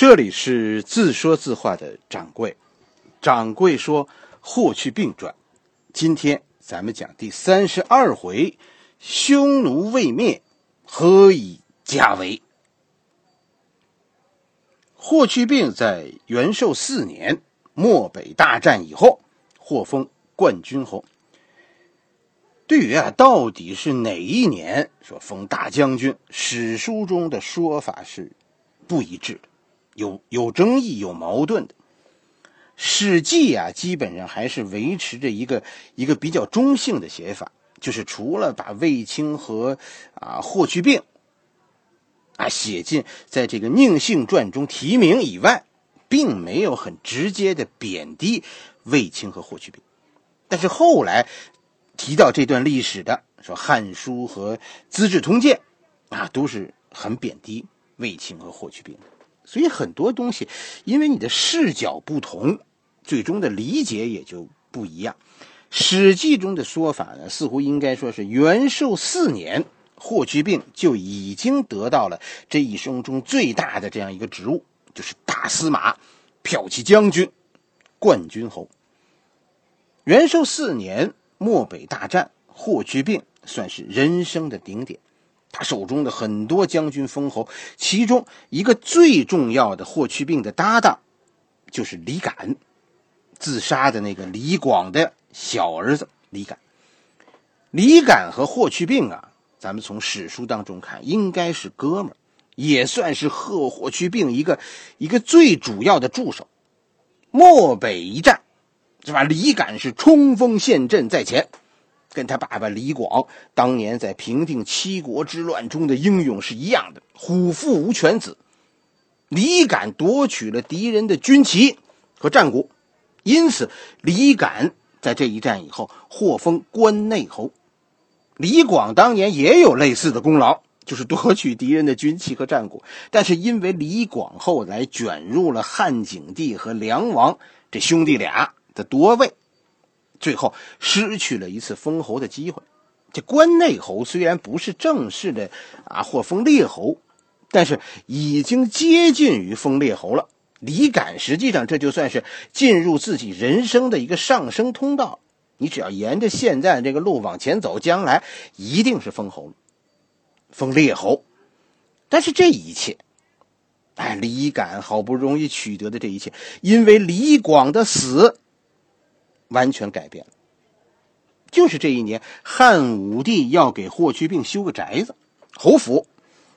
这里是自说自话的掌柜，掌柜说《霍去病传》，今天咱们讲第三十二回，匈奴未灭，何以家为？霍去病在元寿四年漠北大战以后，获封冠军侯。对于啊，到底是哪一年说封大将军，史书中的说法是不一致的。有有争议、有矛盾的，《史记》啊，基本上还是维持着一个一个比较中性的写法，就是除了把卫青和啊霍去病啊写进在这个《宁姓传》中提名以外，并没有很直接的贬低卫青和霍去病。但是后来提到这段历史的，说《汉书》和《资治通鉴》，啊，都是很贬低卫青和霍去病的。所以很多东西，因为你的视角不同，最终的理解也就不一样。《史记》中的说法呢，似乎应该说是元寿四年，霍去病就已经得到了这一生中最大的这样一个职务，就是大司马、骠骑将军、冠军侯。元寿四年漠北大战，霍去病算是人生的顶点。他手中的很多将军封侯，其中一个最重要的霍去病的搭档，就是李敢，自杀的那个李广的小儿子李敢。李敢和霍去病啊，咱们从史书当中看，应该是哥们儿，也算是贺霍去病一个一个最主要的助手。漠北一战，是吧？李敢是冲锋陷阵在前。跟他爸爸李广当年在平定七国之乱中的英勇是一样的，虎父无犬子。李敢夺取了敌人的军旗和战鼓，因此李敢在这一战以后获封关内侯。李广当年也有类似的功劳，就是夺取敌人的军旗和战鼓，但是因为李广后来卷入了汉景帝和梁王这兄弟俩的夺位。最后失去了一次封侯的机会。这关内侯虽然不是正式的啊或封列侯，但是已经接近于封列侯了。李敢实际上这就算是进入自己人生的一个上升通道。你只要沿着现在这个路往前走，将来一定是封侯，封列侯。但是这一切，哎，李敢好不容易取得的这一切，因为李广的死。完全改变了，就是这一年，汉武帝要给霍去病修个宅子，侯府，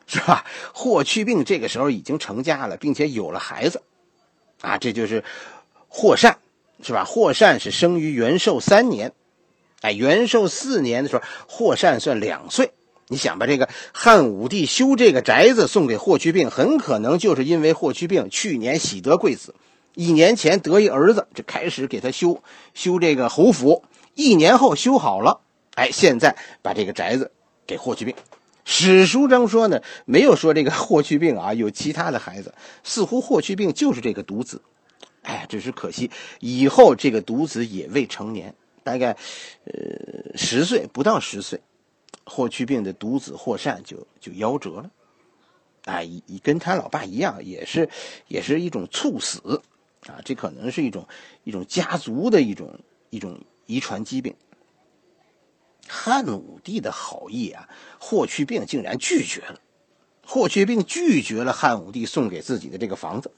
是吧？霍去病这个时候已经成家了，并且有了孩子，啊，这就是霍善，是吧？霍善是生于元寿三年，哎，元寿四年的时候，霍善算两岁。你想吧，这个汉武帝修这个宅子送给霍去病，很可能就是因为霍去病去年喜得贵子。一年前得一儿子，就开始给他修修这个侯府。一年后修好了，哎，现在把这个宅子给霍去病。史书中说呢，没有说这个霍去病啊有其他的孩子，似乎霍去病就是这个独子。哎，只是可惜，以后这个独子也未成年，大概呃十岁不到十岁，霍去病的独子霍善就就夭折了。哎，跟他老爸一样，也是也是一种猝死。啊，这可能是一种一种家族的一种一种遗传疾病。汉武帝的好意啊，霍去病竟然拒绝了。霍去病拒绝了汉武帝送给自己的这个房子，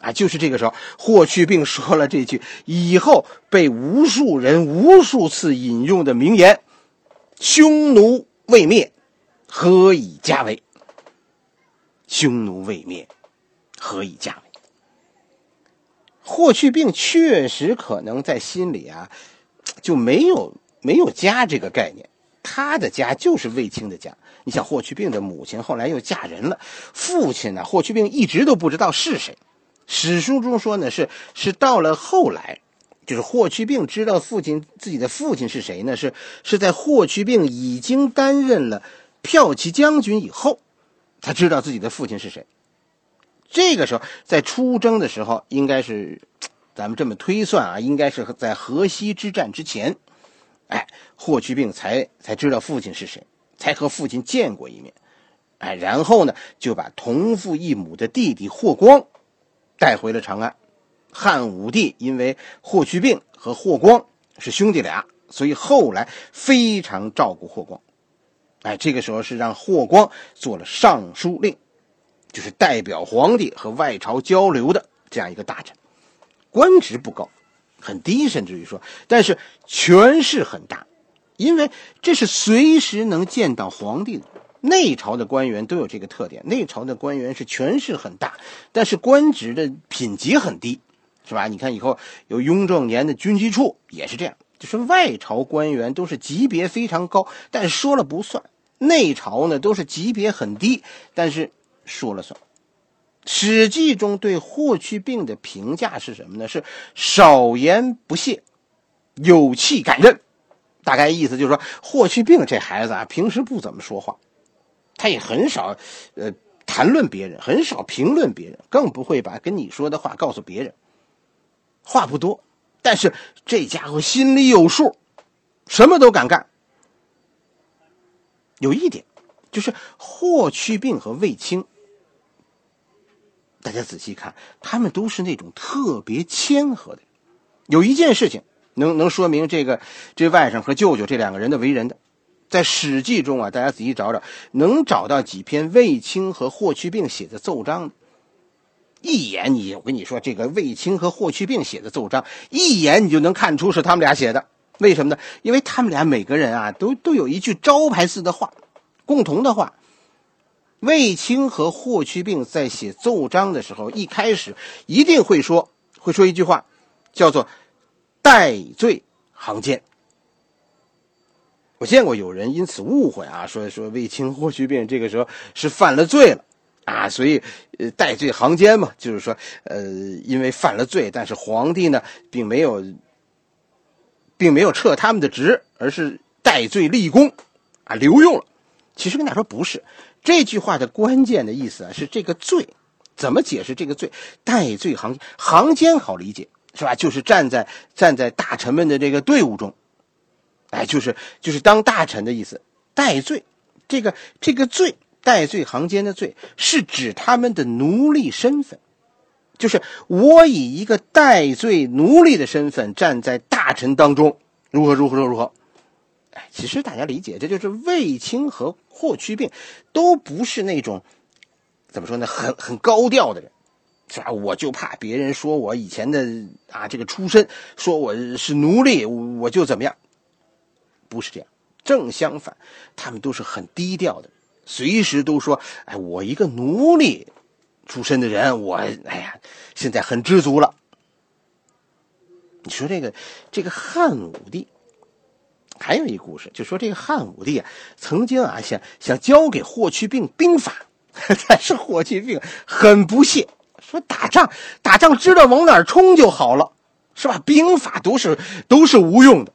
啊，就是这个时候，霍去病说了这句以后被无数人无数次引用的名言：“匈奴未灭，何以家为？”匈奴未灭，何以家为？霍去病确实可能在心里啊，就没有没有家这个概念，他的家就是卫青的家。你想，霍去病的母亲后来又嫁人了，父亲呢，霍去病一直都不知道是谁。史书中说呢，是是到了后来，就是霍去病知道父亲自己的父亲是谁呢？是是在霍去病已经担任了骠骑将军以后，才知道自己的父亲是谁。这个时候，在出征的时候，应该是，咱们这么推算啊，应该是在河西之战之前，哎，霍去病才才知道父亲是谁，才和父亲见过一面，哎，然后呢，就把同父异母的弟弟霍光带回了长安。汉武帝因为霍去病和霍光是兄弟俩，所以后来非常照顾霍光。哎，这个时候是让霍光做了尚书令，就是代表皇帝和外朝交流的这样一个大臣，官职不高，很低，甚至于说，但是权势很大，因为这是随时能见到皇帝的。内朝的官员都有这个特点，内朝的官员是权势很大，但是官职的品级很低，是吧？你看以后有雍正年的军机处也是这样，就是外朝官员都是级别非常高，但说了不算；内朝呢都是级别很低，但是说了算。《史记》中对霍去病的评价是什么呢？是少言不泄，有气敢任。大概意思就是说，霍去病这孩子啊，平时不怎么说话。他也很少，呃，谈论别人，很少评论别人，更不会把跟你说的话告诉别人。话不多，但是这家伙心里有数，什么都敢干。有一点，就是霍去病和卫青，大家仔细看，他们都是那种特别谦和的。有一件事情能能说明这个这外甥和舅舅这两个人的为人的。在《史记》中啊，大家仔细找找，能找到几篇卫青和霍去病写的奏章。一眼你，我跟你说，这个卫青和霍去病写的奏章，一眼你就能看出是他们俩写的。为什么呢？因为他们俩每个人啊，都都有一句招牌式的话，共同的话。卫青和霍去病在写奏章的时候，一开始一定会说，会说一句话，叫做“戴罪行间”。我见过有人因此误会啊，说说卫青、霍去病这个时候是犯了罪了，啊，所以呃戴罪行间嘛，就是说呃因为犯了罪，但是皇帝呢并没有，并没有撤他们的职，而是戴罪立功，啊留用了。其实跟大家说不是，这句话的关键的意思啊是这个罪，怎么解释这个罪？戴罪行行间好理解是吧？就是站在站在大臣们的这个队伍中。哎，就是就是当大臣的意思，戴罪，这个这个罪，戴罪行间的罪，是指他们的奴隶身份，就是我以一个戴罪奴隶的身份站在大臣当中，如何如何如何，哎，其实大家理解，这就是卫青和霍去病，都不是那种，怎么说呢，很很高调的人，是吧？我就怕别人说我以前的啊这个出身，说我是奴隶，我就怎么样。不是这样，正相反，他们都是很低调的，随时都说：“哎，我一个奴隶出身的人，我哎呀，现在很知足了。”你说这个这个汉武帝，还有一故事，就说这个汉武帝啊，曾经啊想想教给霍去病兵法，但是霍去病很不屑，说打仗打仗知道往哪儿冲就好了，是吧？兵法都是都是无用的，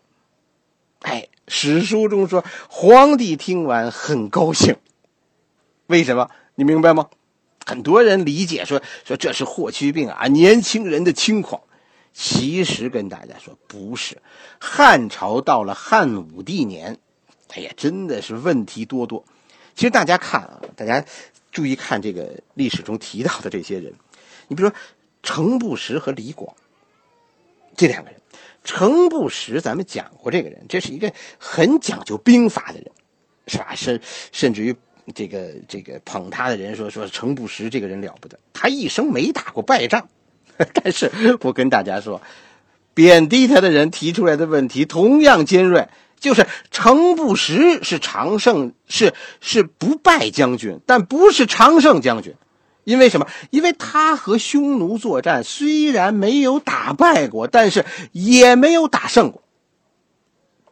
哎。史书中说，皇帝听完很高兴，为什么？你明白吗？很多人理解说说这是霍去病啊，年轻人的轻狂。其实跟大家说不是，汉朝到了汉武帝年，哎呀，真的是问题多多。其实大家看啊，大家注意看这个历史中提到的这些人，你比如说程不识和李广这两个人。程不识，咱们讲过这个人，这是一个很讲究兵法的人，是吧？甚甚至于这个这个捧他的人说说程不识这个人了不得，他一生没打过败仗。但是我跟大家说，贬低他的人提出来的问题同样尖锐，就是程不识是常胜，是是不败将军，但不是常胜将军。因为什么？因为他和匈奴作战，虽然没有打败过，但是也没有打胜过。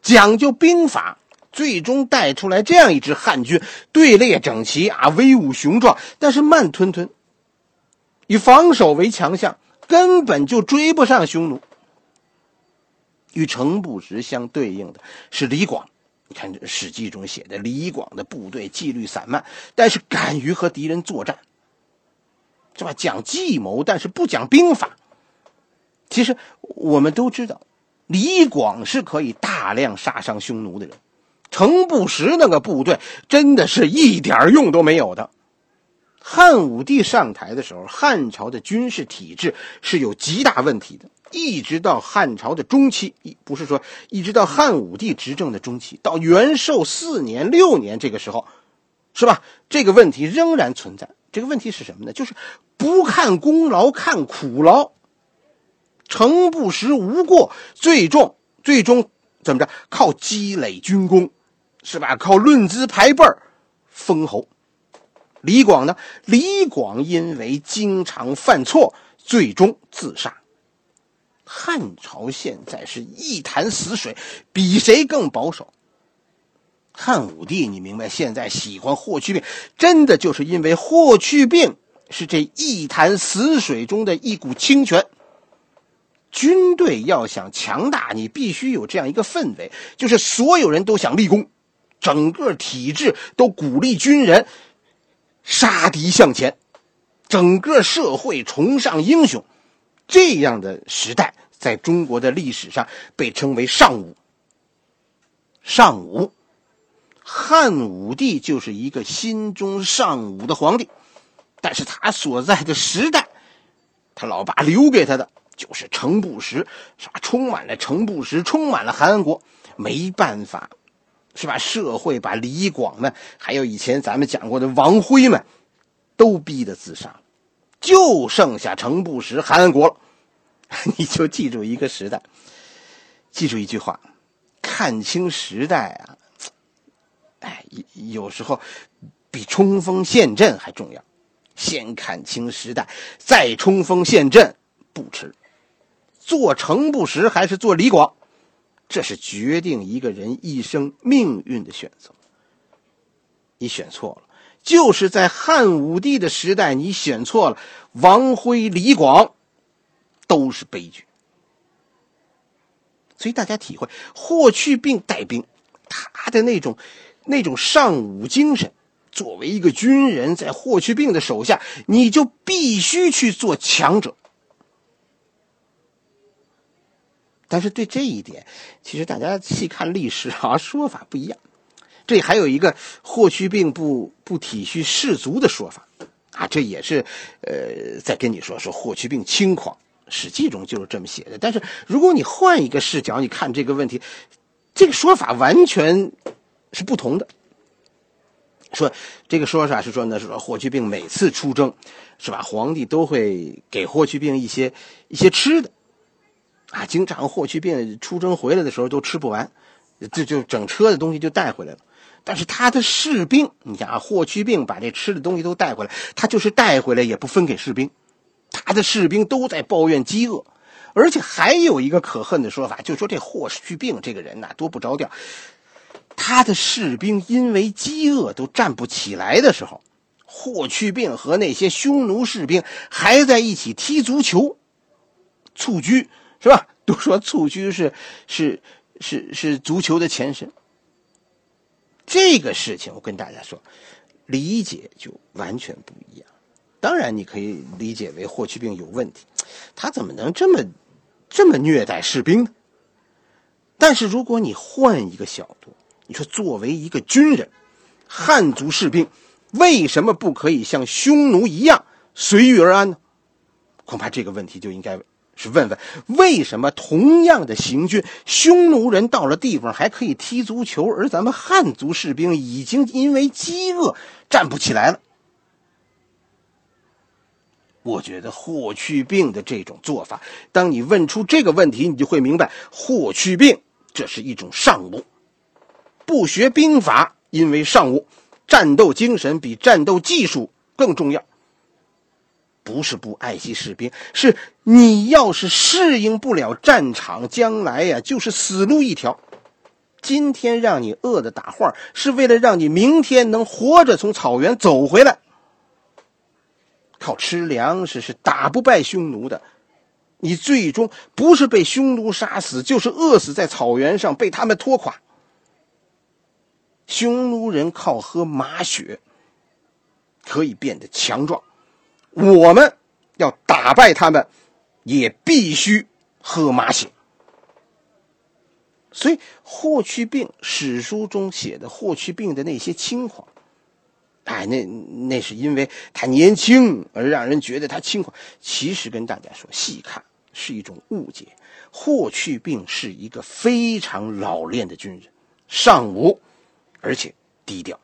讲究兵法，最终带出来这样一支汉军，队列整齐啊，威武雄壮，但是慢吞吞。以防守为强项，根本就追不上匈奴。与程不识相对应的是李广，你看这《史记》中写的，李广的部队纪律散漫，但是敢于和敌人作战。是吧？讲计谋，但是不讲兵法。其实我们都知道，李广是可以大量杀伤匈奴的人，程不识那个部队真的是一点用都没有的。汉武帝上台的时候，汉朝的军事体制是有极大问题的。一直到汉朝的中期，一不是说一直到汉武帝执政的中期，到元寿四年、六年这个时候，是吧？这个问题仍然存在。这个问题是什么呢？就是不看功劳，看苦劳。诚不识无过，最终最终怎么着？靠积累军功，是吧？靠论资排辈儿封侯。李广呢？李广因为经常犯错，最终自杀。汉朝现在是一潭死水，比谁更保守。汉武帝，你明白？现在喜欢霍去病，真的就是因为霍去病是这一潭死水中的一股清泉。军队要想强大，你必须有这样一个氛围，就是所有人都想立功，整个体制都鼓励军人。杀敌向前，整个社会崇尚英雄，这样的时代在中国的历史上被称为尚武。尚武，汉武帝就是一个心中尚武的皇帝，但是他所在的时代，他老爸留给他的就是程不识，是吧？充满了程不识，充满了韩国，没办法。是吧？社会把李广们，还有以前咱们讲过的王辉们，都逼得自杀，就剩下程不识、韩安国了。你就记住一个时代，记住一句话：看清时代啊！哎，有时候比冲锋陷阵还重要。先看清时代，再冲锋陷阵不迟。做程不识还是做李广？这是决定一个人一生命运的选择。你选错了，就是在汉武帝的时代，你选错了。王辉、李广都是悲剧。所以大家体会霍去病带兵，他的那种那种尚武精神。作为一个军人，在霍去病的手下，你就必须去做强者。但是对这一点，其实大家细看历史啊，说法不一样。这里还有一个霍去病不不体恤士卒的说法啊，这也是呃在跟你说说霍去病轻狂，《史记》中就是这么写的。但是如果你换一个视角，你看这个问题，这个说法完全是不同的。说这个说法是说呢，是说霍去病每次出征，是吧？皇帝都会给霍去病一些一些吃的。啊，经常霍去病出征回来的时候都吃不完，这就整车的东西就带回来了。但是他的士兵，你想啊，霍去病把这吃的东西都带回来，他就是带回来也不分给士兵，他的士兵都在抱怨饥饿。而且还有一个可恨的说法，就说这霍去病这个人呐，多不着调。他的士兵因为饥饿都站不起来的时候，霍去病和那些匈奴士兵还在一起踢足球，蹴鞠。是吧？都说蹴鞠是是是是足球的前身。这个事情我跟大家说，理解就完全不一样。当然，你可以理解为霍去病有问题，他怎么能这么这么虐待士兵呢？但是如果你换一个角度，你说作为一个军人，汉族士兵为什么不可以像匈奴一样随遇而安呢？恐怕这个问题就应该。是问问为什么同样的行军，匈奴人到了地方还可以踢足球，而咱们汉族士兵已经因为饥饿站不起来了？我觉得霍去病的这种做法，当你问出这个问题，你就会明白，霍去病这是一种尚武，不学兵法，因为尚武，战斗精神比战斗技术更重要。不是不爱惜士兵，是你要是适应不了战场，将来呀就是死路一条。今天让你饿的打晃，是为了让你明天能活着从草原走回来。靠吃粮食是打不败匈奴的，你最终不是被匈奴杀死，就是饿死在草原上，被他们拖垮。匈奴人靠喝马血可以变得强壮。我们要打败他们，也必须喝马血。所以，霍去病史书中写的霍去病的那些轻狂，哎，那那是因为他年轻而让人觉得他轻狂。其实跟大家说，细看是一种误解。霍去病是一个非常老练的军人，尚武，而且低调。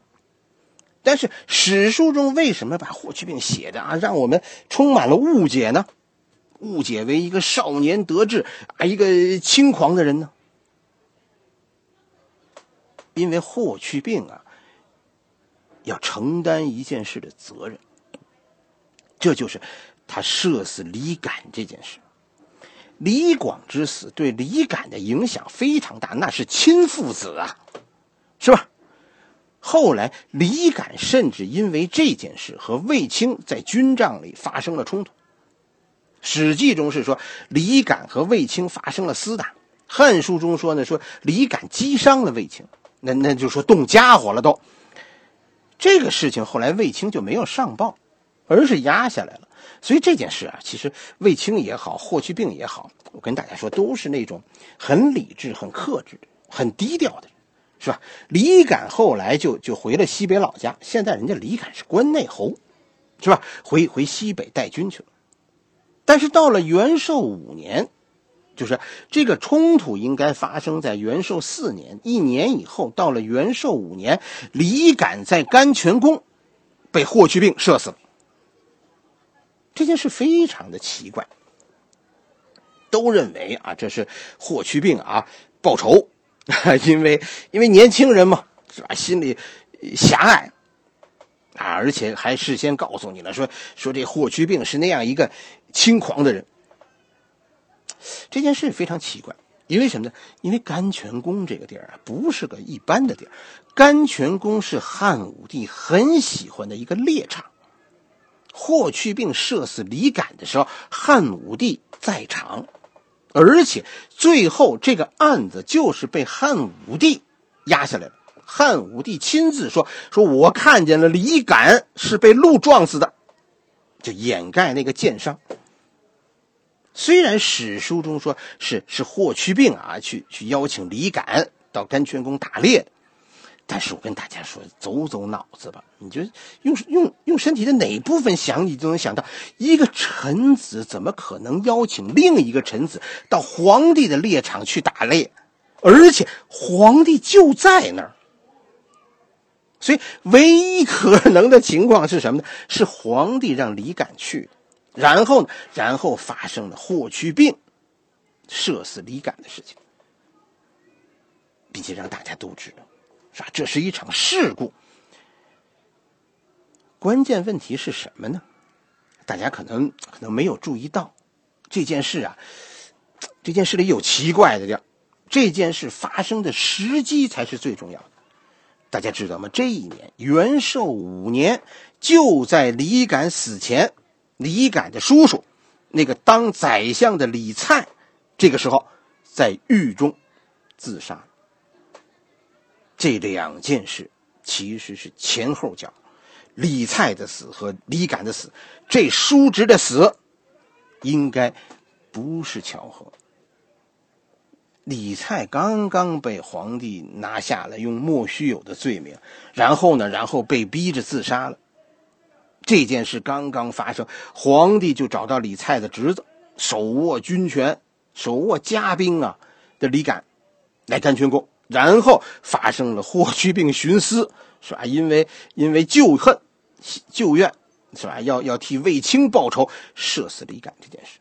但是史书中为什么把霍去病写的啊，让我们充满了误解呢？误解为一个少年得志啊，一个轻狂的人呢？因为霍去病啊，要承担一件事的责任，这就是他射死李敢这件事。李广之死对李敢的影响非常大，那是亲父子啊，是吧？后来李敢甚至因为这件事和卫青在军帐里发生了冲突。《史记》中是说李敢和卫青发生了厮打，《汉书》中说呢说李敢击伤了卫青，那那就说动家伙了都。这个事情后来卫青就没有上报，而是压下来了。所以这件事啊，其实卫青也好，霍去病也好，我跟大家说，都是那种很理智、很克制、很低调的，是吧？李敢后来就就回了西北老家，现在人家李敢是关内侯，是吧？回回西北带军去了。但是到了元寿五年，就是这个冲突应该发生在元寿四年，一年以后，到了元寿五年，李敢在甘泉宫被霍去病射死了。这件事非常的奇怪，都认为啊，这是霍去病啊报仇，因为因为年轻人嘛，是吧？心里狭隘啊，而且还事先告诉你了，说说这霍去病是那样一个轻狂的人。这件事非常奇怪，因为什么呢？因为甘泉宫这个地儿啊，不是个一般的地儿，甘泉宫是汉武帝很喜欢的一个猎场。霍去病射死李敢的时候，汉武帝在场，而且最后这个案子就是被汉武帝压下来了。汉武帝亲自说：“说我看见了李敢是被鹿撞死的，就掩盖那个箭伤。虽然史书中说是是霍去病啊，去去邀请李敢到甘泉宫打猎。”但是我跟大家说，走走脑子吧。你就用用用身体的哪部分想，你都能想到，一个臣子怎么可能邀请另一个臣子到皇帝的猎场去打猎？而且皇帝就在那儿。所以唯一可能的情况是什么呢？是皇帝让李敢去，然后呢，然后发生了霍去病射死李敢的事情，并且让大家都知道。是吧？这是一场事故。关键问题是什么呢？大家可能可能没有注意到，这件事啊，这件事里有奇怪的地儿。这件事发生的时机才是最重要的。大家知道吗？这一年元寿五年，就在李敢死前，李敢的叔叔，那个当宰相的李蔡，这个时候在狱中自杀。这两件事其实是前后脚，李蔡的死和李敢的死，这叔侄的死应该不是巧合。李蔡刚刚被皇帝拿下了用莫须有的罪名，然后呢，然后被逼着自杀了。这件事刚刚发生，皇帝就找到李蔡的侄子，手握军权、手握家兵啊的李敢来甘泉宫。然后发生了霍去病徇私，是吧？因为因为旧恨、旧怨，是吧？要要替卫青报仇，射死李敢这件事。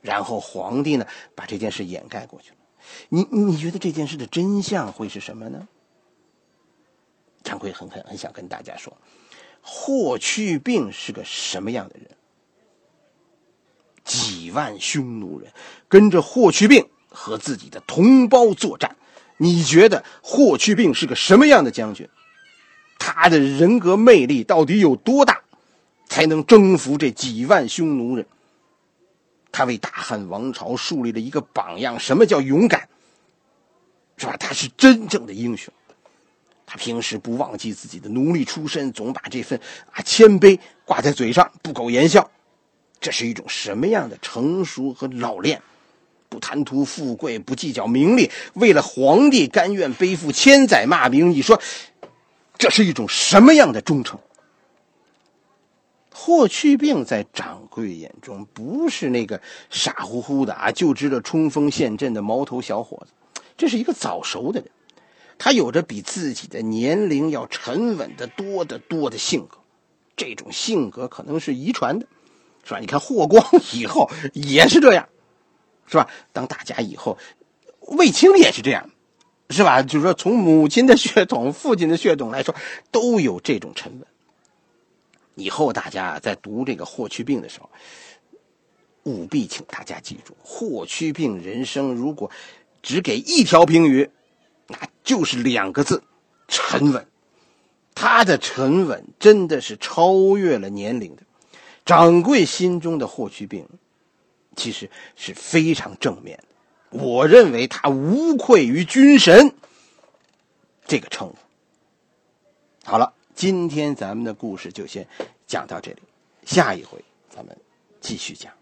然后皇帝呢，把这件事掩盖过去了。你你觉得这件事的真相会是什么呢？张奎很很很想跟大家说，霍去病是个什么样的人？几万匈奴人跟着霍去病和自己的同胞作战。你觉得霍去病是个什么样的将军？他的人格魅力到底有多大，才能征服这几万匈奴人？他为大汉王朝树立了一个榜样。什么叫勇敢？是吧？他是真正的英雄。他平时不忘记自己的奴隶出身，总把这份啊谦卑挂在嘴上，不苟言笑。这是一种什么样的成熟和老练？不贪图富贵，不计较名利，为了皇帝甘愿背负千载骂名。你说，这是一种什么样的忠诚？霍去病在掌柜眼中不是那个傻乎乎的啊，就知道冲锋陷阵的毛头小伙子，这是一个早熟的人，他有着比自己的年龄要沉稳的多得多的性格，这种性格可能是遗传的，是吧？你看霍光以后也是这样，是吧？当大家以后，卫青也是这样，是吧？就是说，从母亲的血统、父亲的血统来说，都有这种沉稳。以后大家在读这个霍去病的时候，务必请大家记住，霍去病人生如果只给一条评语，那就是两个字：沉稳。他的沉稳真的是超越了年龄的。掌柜心中的霍去病，其实是非常正面的。我认为他无愧于军神这个称呼。好了。今天咱们的故事就先讲到这里，下一回咱们继续讲。